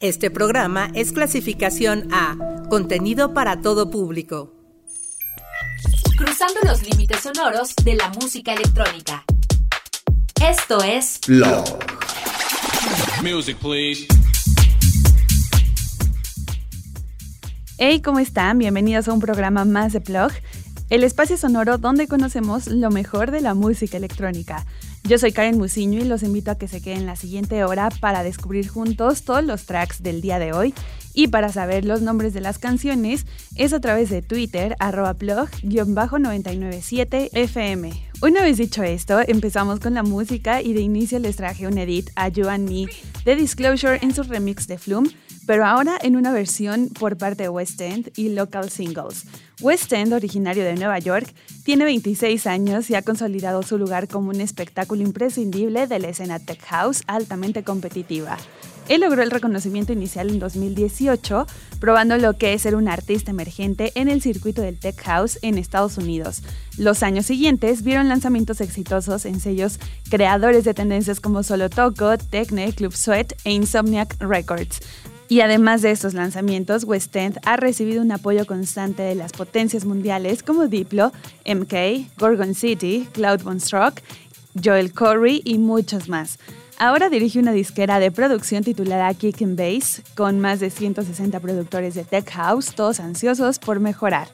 Este programa es clasificación A, contenido para todo público. Cruzando los límites sonoros de la música electrónica. Esto es Blog. Music, please. Hey, ¿cómo están? Bienvenidos a un programa más de Plug, el espacio sonoro donde conocemos lo mejor de la música electrónica. Yo soy Karen Musiño y los invito a que se queden la siguiente hora para descubrir juntos todos los tracks del día de hoy y para saber los nombres de las canciones es a través de Twitter, arroba blog-997 FM. Una vez dicho esto, empezamos con la música y de inicio les traje un edit a You and Me de Disclosure en su remix de Flume, pero ahora en una versión por parte de West End y Local Singles. West End, originario de Nueva York, tiene 26 años y ha consolidado su lugar como un espectáculo imprescindible de la escena tech house altamente competitiva. Él logró el reconocimiento inicial en 2018, probando lo que es ser un artista emergente en el circuito del tech house en Estados Unidos. Los años siguientes vieron lanzamientos exitosos en sellos creadores de tendencias como Solo Toco, Tecne, Club Sweat e Insomniac Records. Y además de estos lanzamientos, West End ha recibido un apoyo constante de las potencias mundiales como Diplo, MK, Gorgon City, Cloud Rock, Joel Corey y muchos más. Ahora dirige una disquera de producción titulada Kick and Bass, con más de 160 productores de tech house, todos ansiosos por mejorar.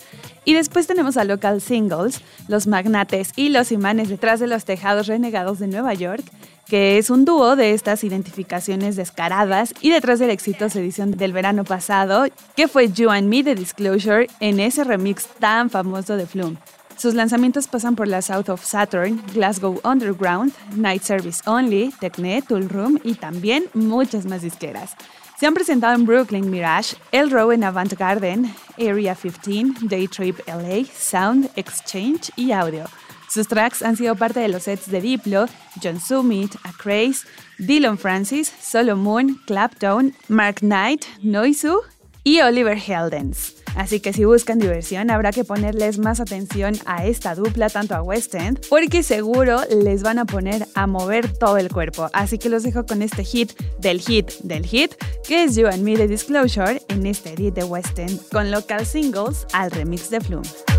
Y después tenemos a Local Singles, los magnates y los imanes detrás de los tejados renegados de Nueva York, que es un dúo de estas identificaciones descaradas y detrás de la exitosa edición del verano pasado, que fue You and Me de Disclosure en ese remix tan famoso de Flume. Sus lanzamientos pasan por la South of Saturn, Glasgow Underground, Night Service Only, Tecne, Tool Room y también muchas más disqueras. Se han presentado en Brooklyn Mirage, El Row en Avant Garden, Area 15, Day Trip LA, Sound, Exchange y Audio. Sus tracks han sido parte de los sets de Diplo, John Summit, Craze, Dylan Francis, Solomon, Clapton, Mark Knight, Noisu y Oliver Heldens. Así que si buscan diversión, habrá que ponerles más atención a esta dupla, tanto a West End, porque seguro les van a poner a mover todo el cuerpo. Así que los dejo con este hit del hit del hit, que es You and Me de Disclosure, en este edit de West End, con local singles al remix de Flume.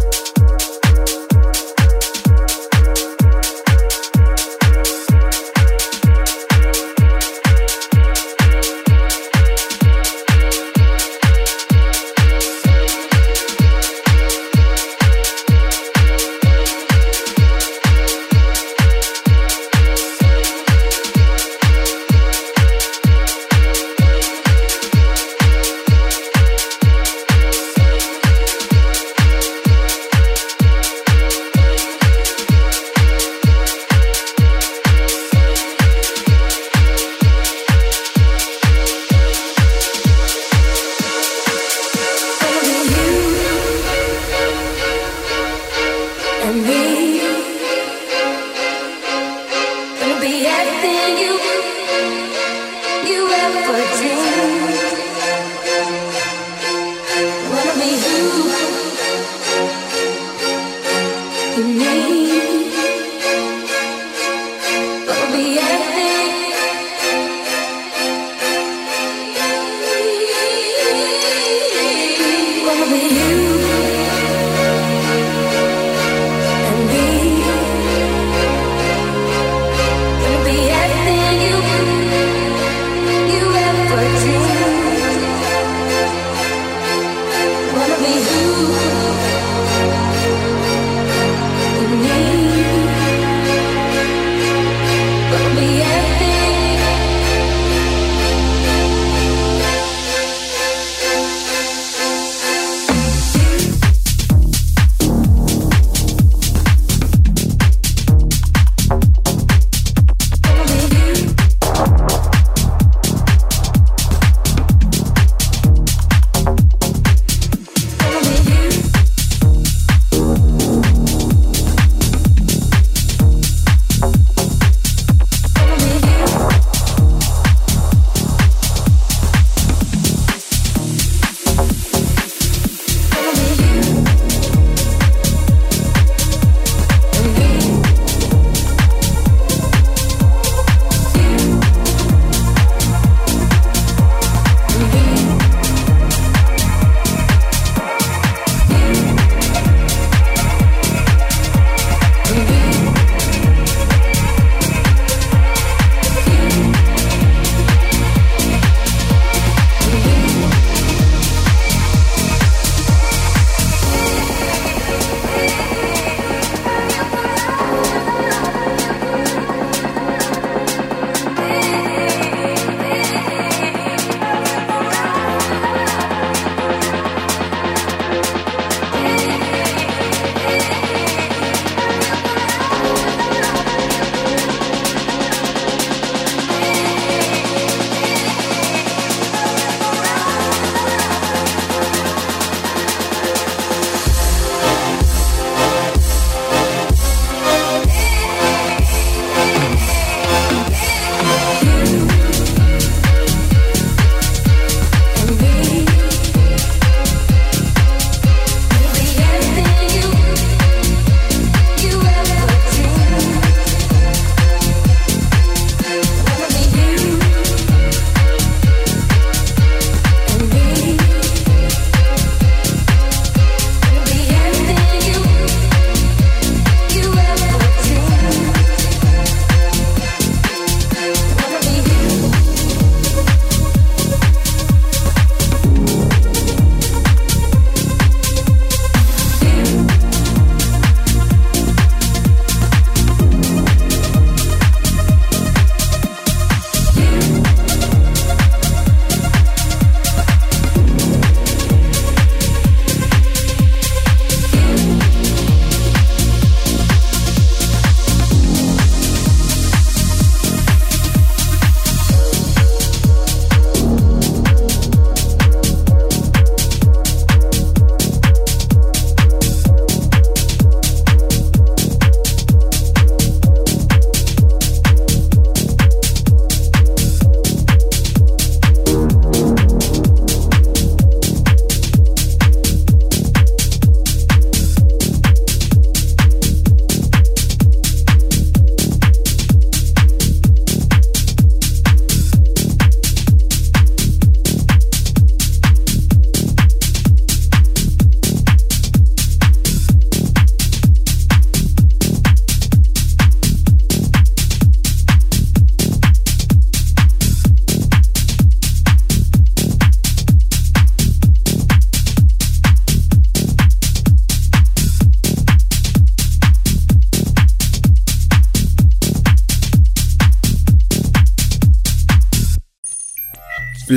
For dreamed.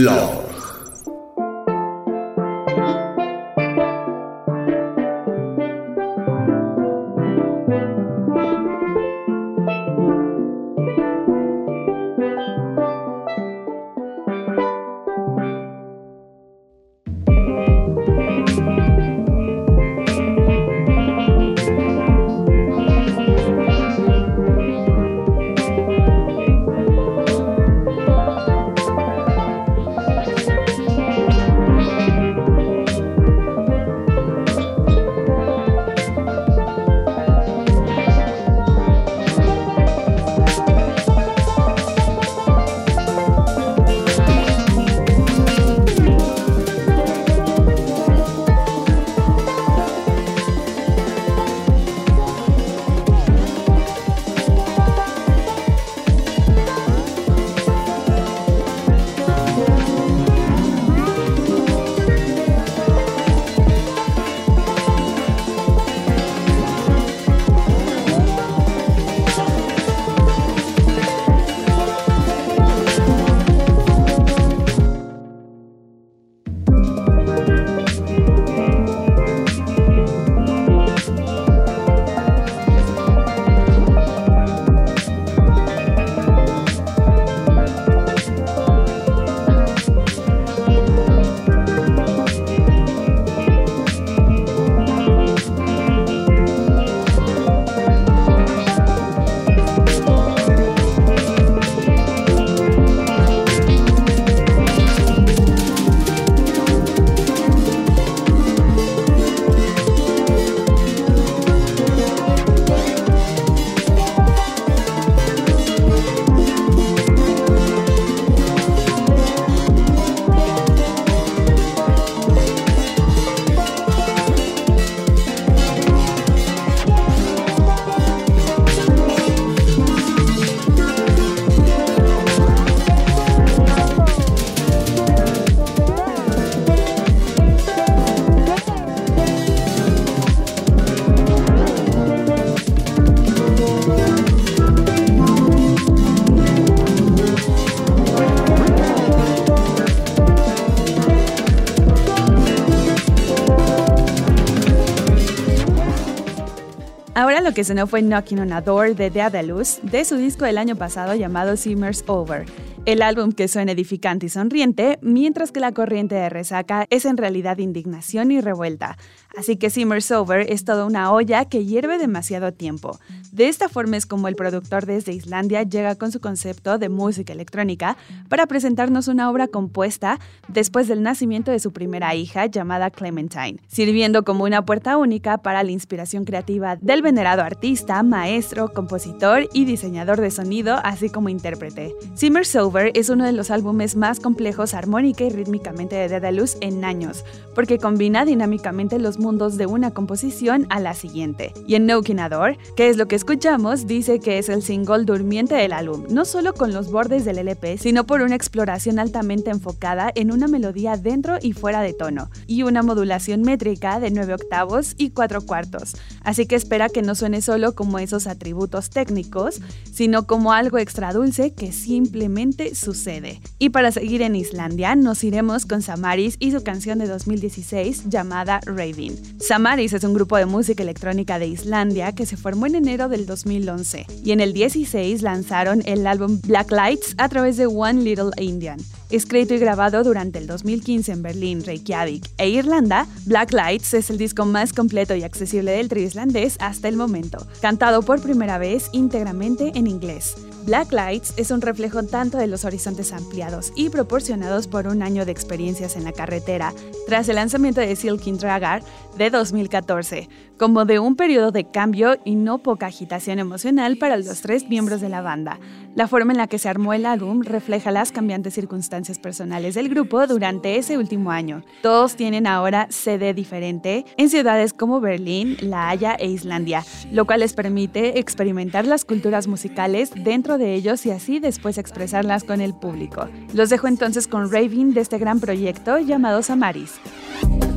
Love. Lo que sonó fue Knocking on a Door de Daedalus de su disco del año pasado llamado Simmers Over. El álbum que suena edificante y sonriente, mientras que la corriente de resaca es en realidad indignación y revuelta. Así que Simmers Over es toda una olla que hierve demasiado tiempo. De esta forma es como el productor desde Islandia llega con su concepto de música electrónica para presentarnos una obra compuesta después del nacimiento de su primera hija llamada Clementine, sirviendo como una puerta única para la inspiración creativa del venerado artista, maestro, compositor y diseñador de sonido, así como intérprete. Simmers Es uno de los álbumes más complejos armónica y rítmicamente de Daedalus en años, porque combina dinámicamente los mundos de una composición a la siguiente. Y en No que es lo que escuchamos, dice que es el single durmiente del álbum, no solo con los bordes del LP, sino por una exploración altamente enfocada en una melodía dentro y fuera de tono, y una modulación métrica de 9 octavos y 4 cuartos. Así que espera que no suene solo como esos atributos técnicos, sino como algo extra dulce que simplemente sucede. Y para seguir en Islandia, nos iremos con Samaris y su canción de 2016 llamada Raving. Samaris es un grupo de música electrónica de Islandia que se formó en enero del 2011 y en el 16 lanzaron el álbum Black Lights a través de One Little Indian. Escrito y grabado durante el 2015 en Berlín, Reykjavik e Irlanda, Black Lights es el disco más completo y accesible del trio islandés hasta el momento, cantado por primera vez íntegramente en inglés. Black Lights es un reflejo tanto de los horizontes ampliados y proporcionados por un año de experiencias en la carretera tras el lanzamiento de Silking Dragar de 2014, como de un periodo de cambio y no poca agitación emocional para los tres miembros de la banda. La forma en la que se armó el álbum refleja las cambiantes circunstancias personales del grupo durante ese último año. Todos tienen ahora sede diferente en ciudades como Berlín, La Haya e Islandia, lo cual les permite experimentar las culturas musicales dentro de ellos y así después expresarlas con el público. Los dejo entonces con Raving de este gran proyecto llamado Samaris. you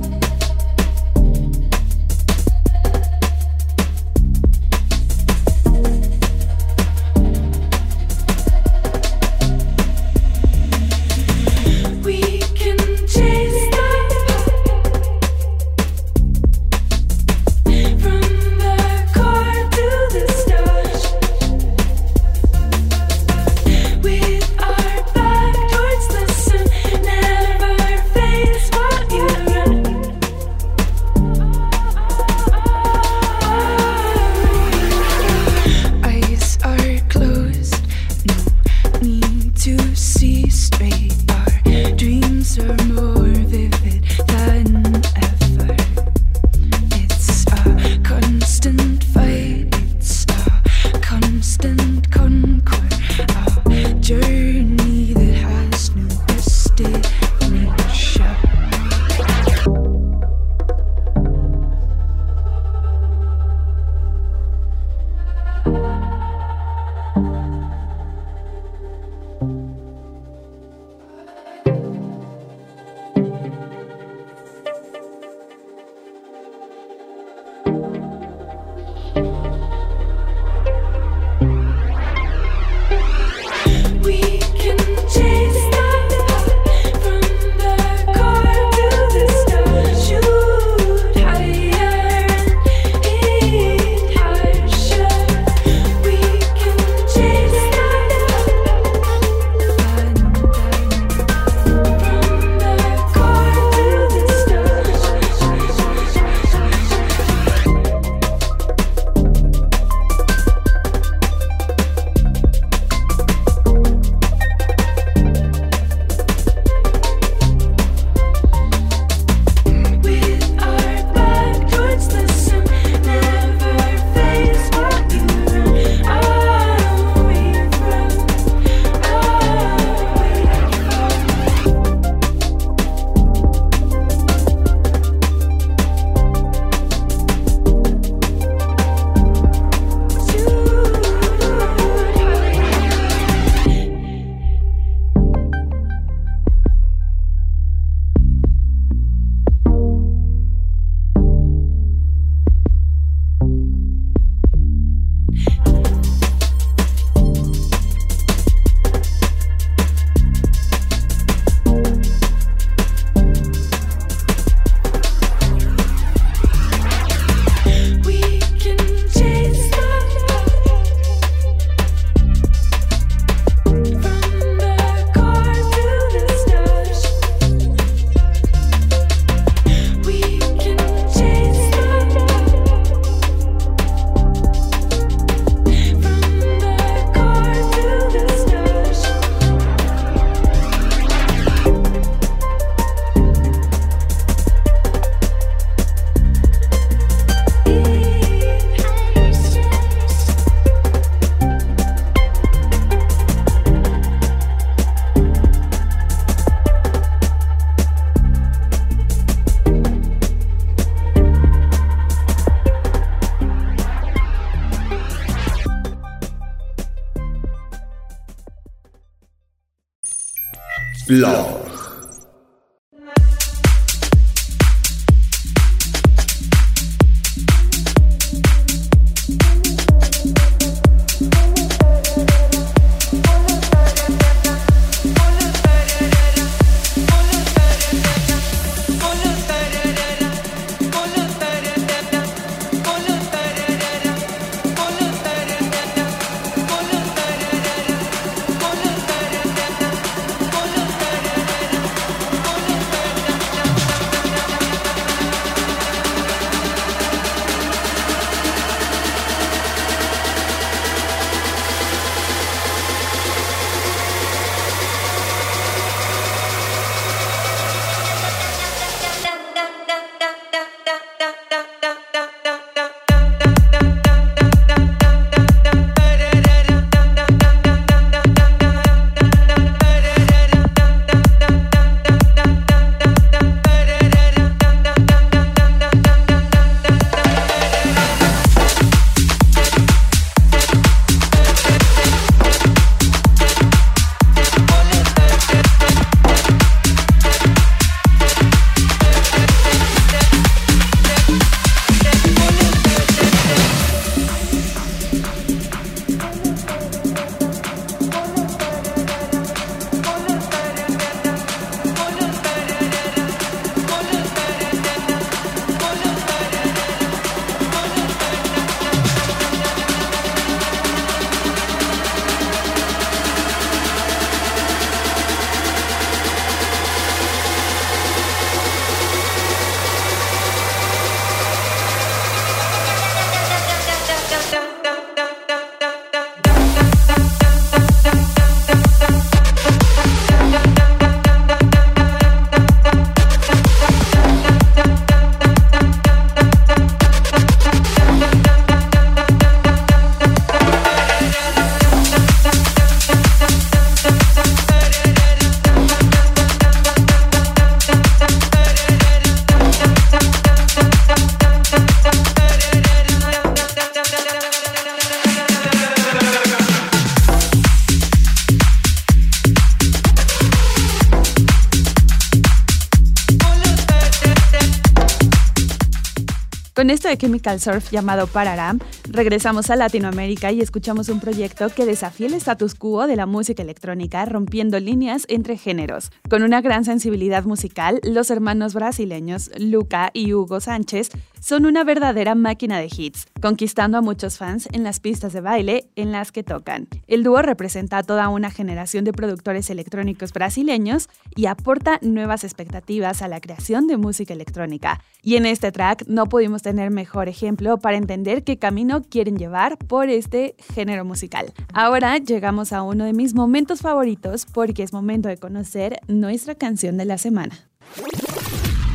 de Chemical Surf llamado Pararam, regresamos a Latinoamérica y escuchamos un proyecto que desafía el status quo de la música electrónica, rompiendo líneas entre géneros. Con una gran sensibilidad musical, los hermanos brasileños Luca y Hugo Sánchez son una verdadera máquina de hits, conquistando a muchos fans en las pistas de baile en las que tocan. El dúo representa a toda una generación de productores electrónicos brasileños y aporta nuevas expectativas a la creación de música electrónica. Y en este track no pudimos tener mejor ejemplo para entender qué camino quieren llevar por este género musical. Ahora llegamos a uno de mis momentos favoritos porque es momento de conocer nuestra canción de la semana.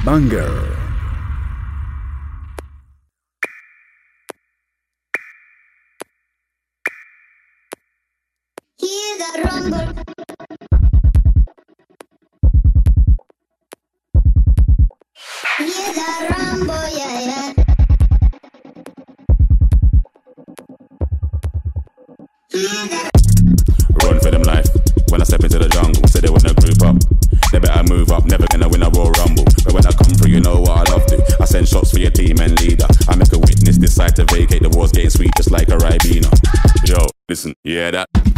Banger. Hear that rumble. Hear that rumble, yeah, yeah. Run for them life. When I step into the jungle, say they wanna group up. They better move up, never gonna win a Royal Rumble. But when I come through, you know what I love to. I send shots for your team and leader. I make a witness decide to vacate. The war's getting sweet, just like a Ribena. Yo, listen, yeah that?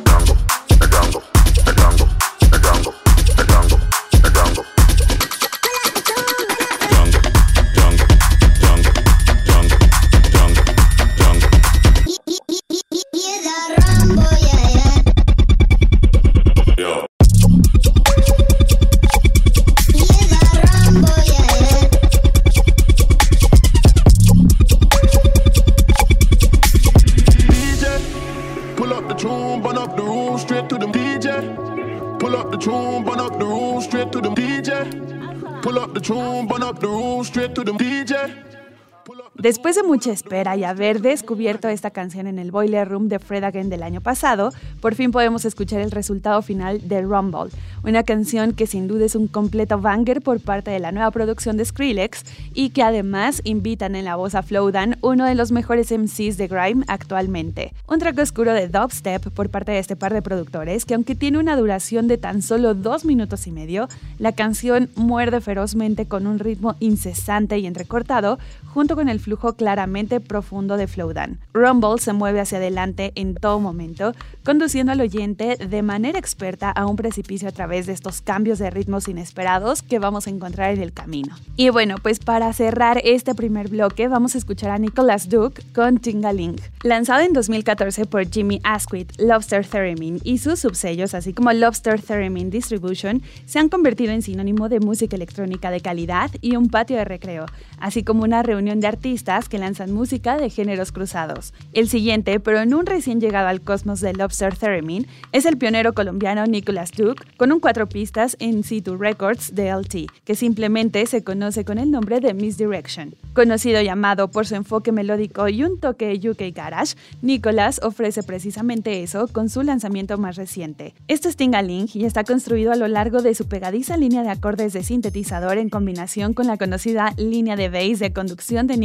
Después de mucha espera y haber descubierto esta canción en el Boiler Room de Fred Again del año pasado, por fin podemos escuchar el resultado final de Rumble, una canción que sin duda es un completo banger por parte de la nueva producción de Skrillex y que además invitan en la voz a Flowdan, uno de los mejores MCs de Grime actualmente. Un track oscuro de dubstep por parte de este par de productores que aunque tiene una duración de tan solo dos minutos y medio, la canción muerde ferozmente con un ritmo incesante y entrecortado junto con el flujo claramente profundo de Flowdan. Rumble se mueve hacia adelante en todo momento, conduciendo al oyente de manera experta a un precipicio a través de estos cambios de ritmos inesperados que vamos a encontrar en el camino. Y bueno, pues para cerrar este primer bloque vamos a escuchar a Nicholas Duke con Tingaling. Lanzado en 2014 por Jimmy Asquith, Lobster Theremin y sus subsellos, así como Lobster Theremin Distribution, se han convertido en sinónimo de música electrónica de calidad y un patio de recreo, así como una reunión de artistas que lanzan música de géneros cruzados. El siguiente, pero en un recién llegado al cosmos de Lobster Theremin, es el pionero colombiano Nicholas Duke, con un cuatro pistas en situ Records de LT, que simplemente se conoce con el nombre de Misdirection. Conocido y amado por su enfoque melódico y un toque UK Garage, Nicholas ofrece precisamente eso con su lanzamiento más reciente. Este es Tingaling y está construido a lo largo de su pegadiza línea de acordes de sintetizador en combinación con la conocida línea de bass de conducción de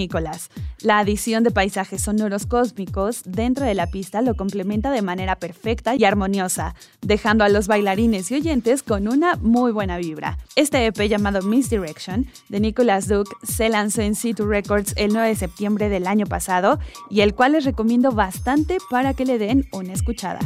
La adición de paisajes sonoros cósmicos dentro de la pista lo complementa de manera perfecta y armoniosa, dejando a los bailarines y oyentes con una muy buena vibra. Este EP llamado Misdirection de Nicholas Duke se lanzó en C2 Records el 9 de septiembre del año pasado y el cual les recomiendo bastante para que le den una escuchada.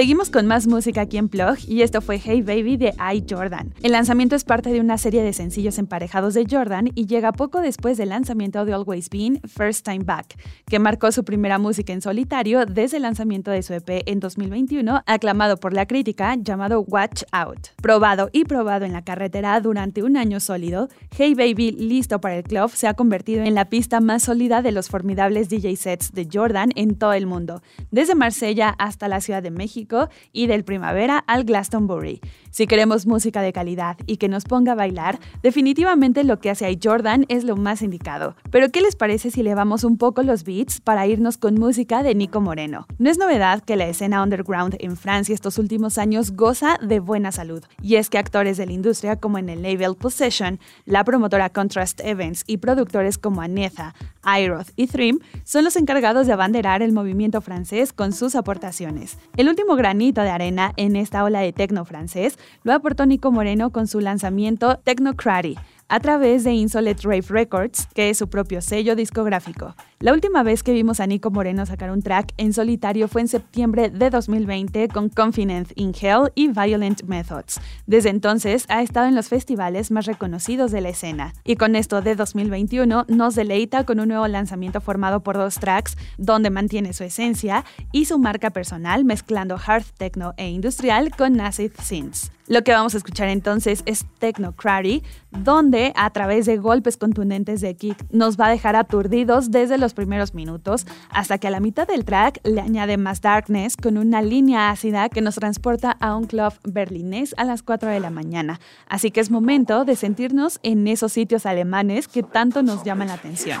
Seguimos con más música aquí en Plug y esto fue Hey Baby de I Jordan. El lanzamiento es parte de una serie de sencillos emparejados de Jordan y llega poco después del lanzamiento de Always Been First Time Back, que marcó su primera música en solitario desde el lanzamiento de su EP en 2021, aclamado por la crítica llamado Watch Out. Probado y probado en la carretera durante un año sólido, Hey Baby, listo para el club, se ha convertido en la pista más sólida de los formidables DJ sets de Jordan en todo el mundo, desde Marsella hasta la Ciudad de México Y del primavera al Glastonbury. Si queremos música de calidad y que nos ponga a bailar, definitivamente lo que hace ahí Jordan es lo más indicado. Pero ¿qué les parece si elevamos un poco los beats para irnos con música de Nico Moreno? No es novedad que la escena underground en Francia estos últimos años goza de buena salud, y es que actores de la industria como en el label Possession, la promotora Contrast Events y productores como Anetha, Iroth y Thrim son los encargados de abanderar el movimiento francés con sus aportaciones. El último granito de arena en esta ola de tecno francés lo aportó Nico Moreno con su lanzamiento Technocraty, a través de Insolent Rave Records, que es su propio sello discográfico. La última vez que vimos a Nico Moreno sacar un track en solitario fue en septiembre de 2020 con Confidence in Hell y Violent Methods. Desde entonces ha estado en los festivales más reconocidos de la escena. Y con esto de 2021 nos deleita con un nuevo lanzamiento formado por dos tracks donde mantiene su esencia y su marca personal mezclando hard techno e industrial con acid synths. Lo que vamos a escuchar entonces es Techno Crary, donde a través de golpes contundentes de kick nos va a dejar aturdidos desde los primeros minutos hasta que a la mitad del track le añade más darkness con una línea ácida que nos transporta a un club berlinés a las 4 de la mañana. Así que es momento de sentirnos en esos sitios alemanes que tanto nos llaman la atención.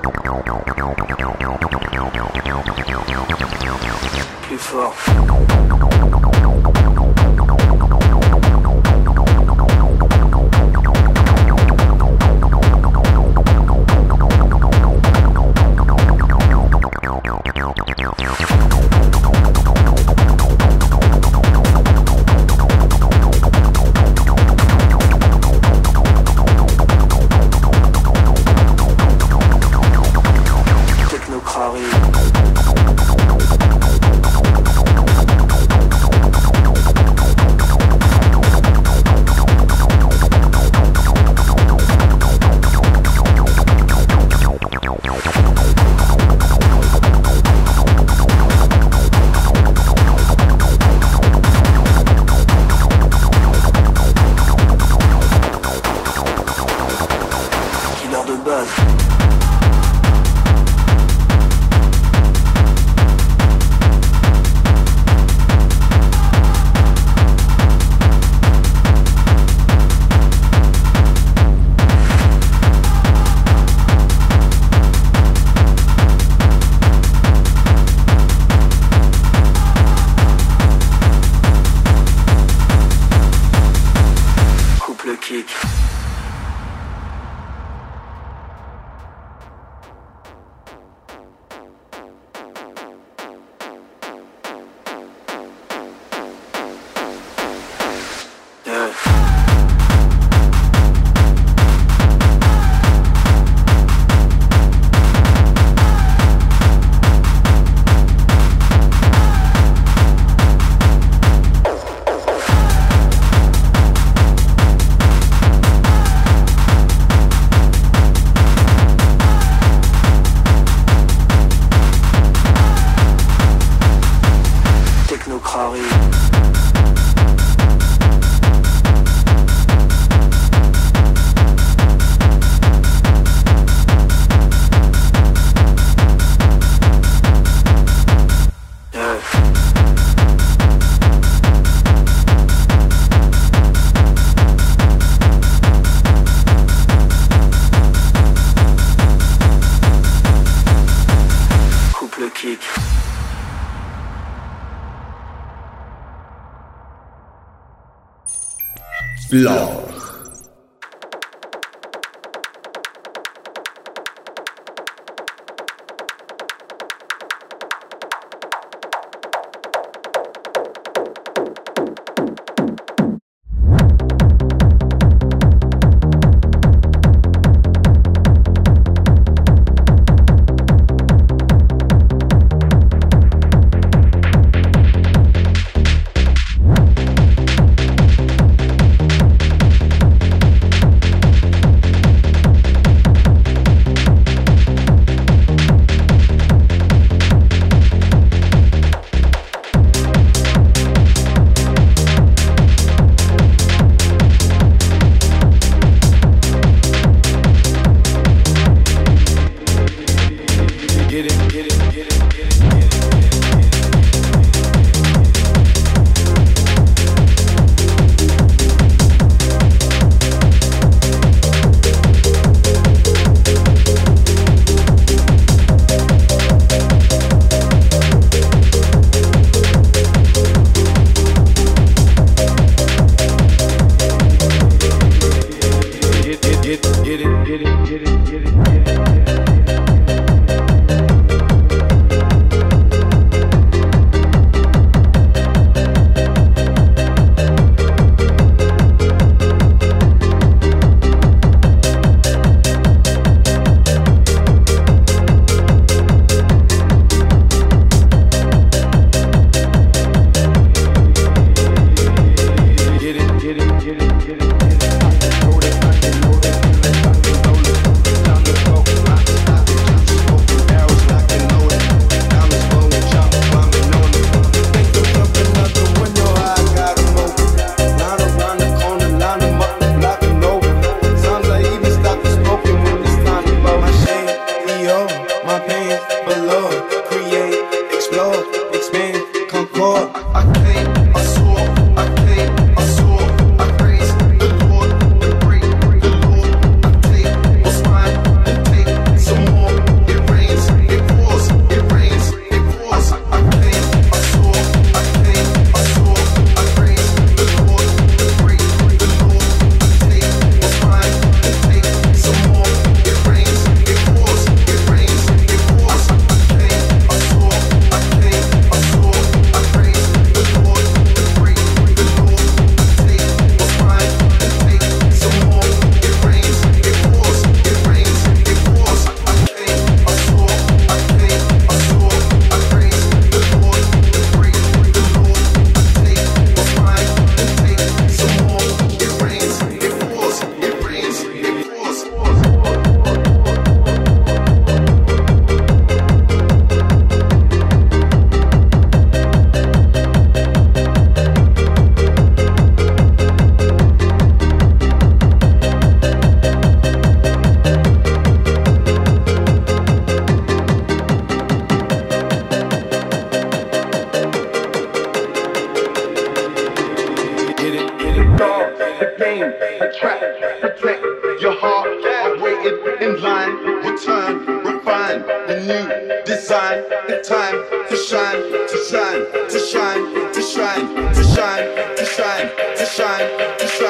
Flaw.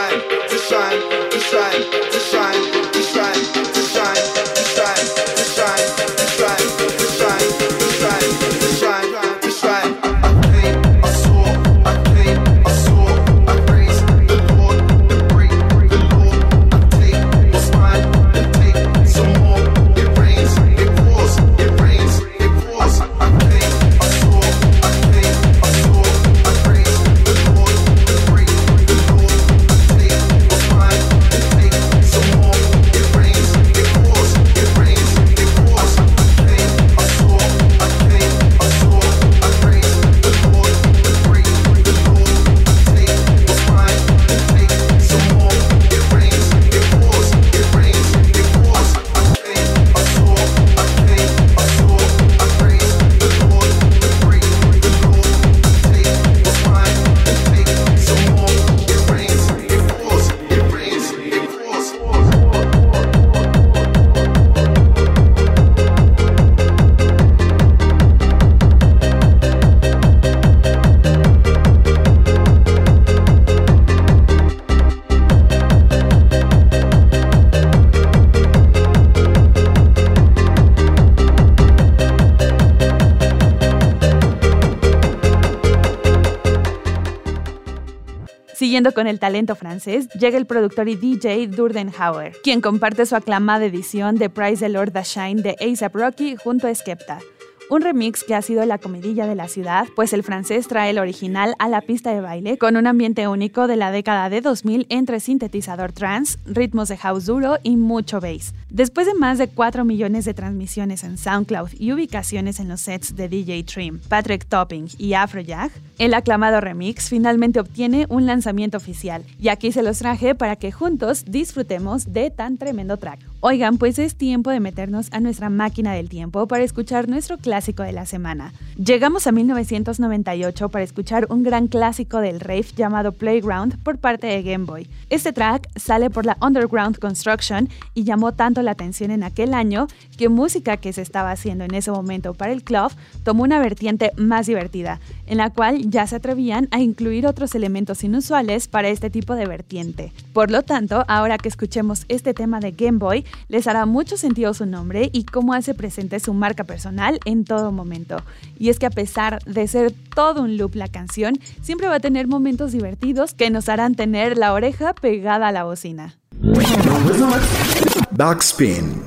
Shine, to shine, to shine, to shine, con el talento francés, llega el productor y DJ Durdenhauer, quien comparte su aclamada edición de Price the Lord the Shine de ASAP Rocky junto a Skepta un remix que ha sido la comidilla de la ciudad, pues el francés trae el original a la pista de baile con un ambiente único de la década de 2000 entre sintetizador trance, ritmos de house duro y mucho bass. Después de más de 4 millones de transmisiones en SoundCloud y ubicaciones en los sets de DJ Trim, Patrick Topping y Afrojack, el aclamado remix finalmente obtiene un lanzamiento oficial y aquí se los traje para que juntos disfrutemos de tan tremendo track. Oigan, pues es tiempo de meternos a nuestra máquina del tiempo para escuchar nuestro clásico de la semana. Llegamos a 1998 para escuchar un gran clásico del rave llamado Playground por parte de Game Boy. Este track sale por la Underground Construction y llamó tanto la atención en aquel año que música que se estaba haciendo en ese momento para el club tomó una vertiente más divertida, en la cual ya se atrevían a incluir otros elementos inusuales para este tipo de vertiente. Por lo tanto, ahora que escuchemos este tema de Game Boy, les hará mucho sentido su nombre y cómo hace presente su marca personal en todo momento. Y es que a pesar de ser todo un loop la canción, siempre va a tener momentos divertidos que nos harán tener la oreja pegada a la bocina. Backspin.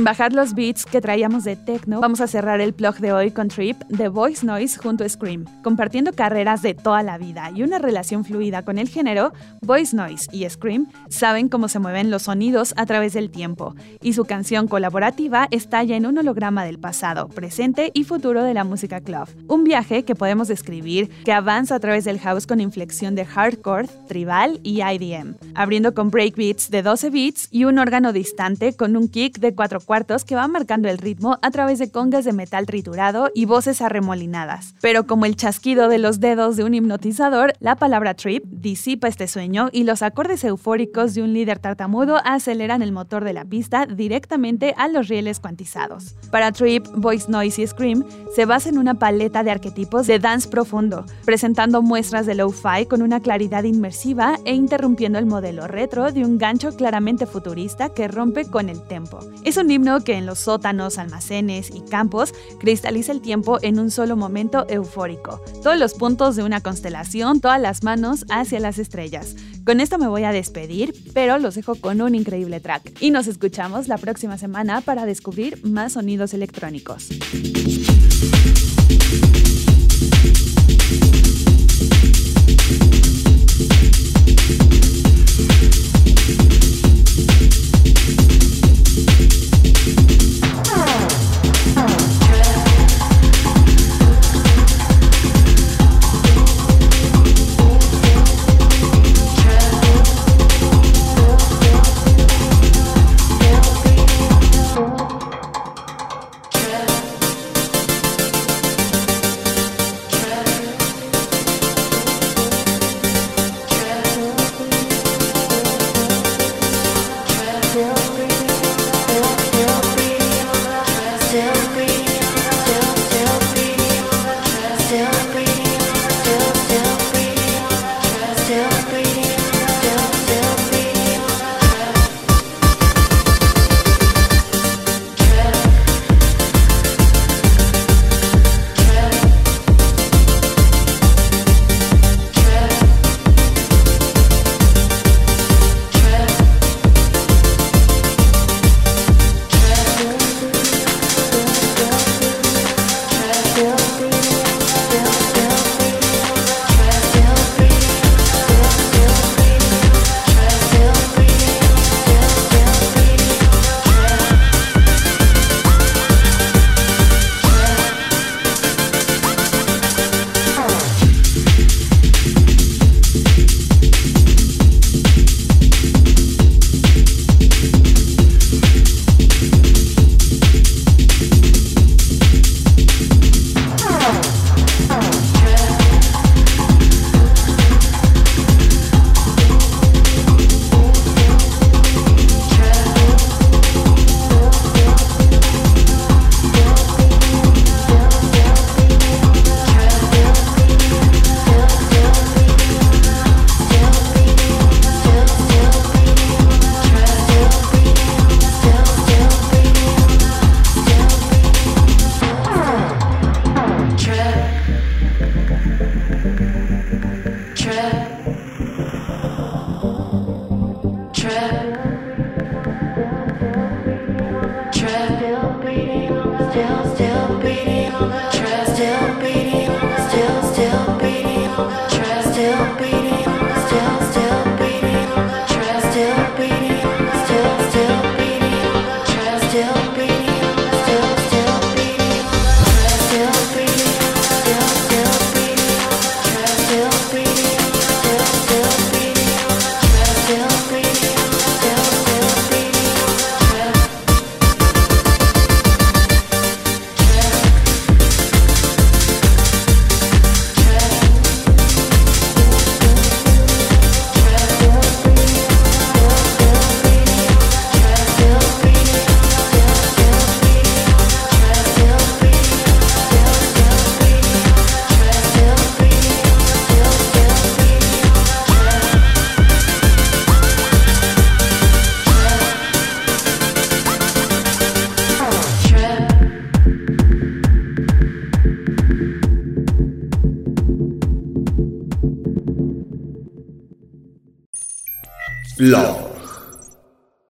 Sin bajar los beats que traíamos de techno, vamos a cerrar el plug de hoy con Trip de Voice Noise junto a Scream. Compartiendo carreras de toda la vida y una relación fluida con el género, Voice Noise y Scream saben cómo se mueven los sonidos a través del tiempo, y su canción colaborativa estalla en un holograma del pasado, presente y futuro de la música club. Un viaje que podemos describir que avanza a través del house con inflexión de hardcore, tribal y IDM, abriendo con breakbeats de 12 beats y un órgano distante con un kick de 4 cuartos que va marcando el ritmo a través de congas de metal triturado y voces arremolinadas. Pero como el chasquido de los dedos de un hipnotizador, la palabra trip disipa este sueño y los acordes eufóricos de un líder tartamudo aceleran el motor de la pista directamente a los rieles cuantizados. Para Trip, Voice Noise y Scream se basa en una paleta de arquetipos de dance profundo, presentando muestras de lo-fi con una claridad inmersiva e interrumpiendo el modelo retro de un gancho claramente futurista que rompe con el tempo. Es un que en los sótanos, almacenes y campos cristaliza el tiempo en un solo momento eufórico. Todos los puntos de una constelación, todas las manos hacia las estrellas. Con esto me voy a despedir, pero los dejo con un increíble track. Y nos escuchamos la próxima semana para descubrir más sonidos electrónicos.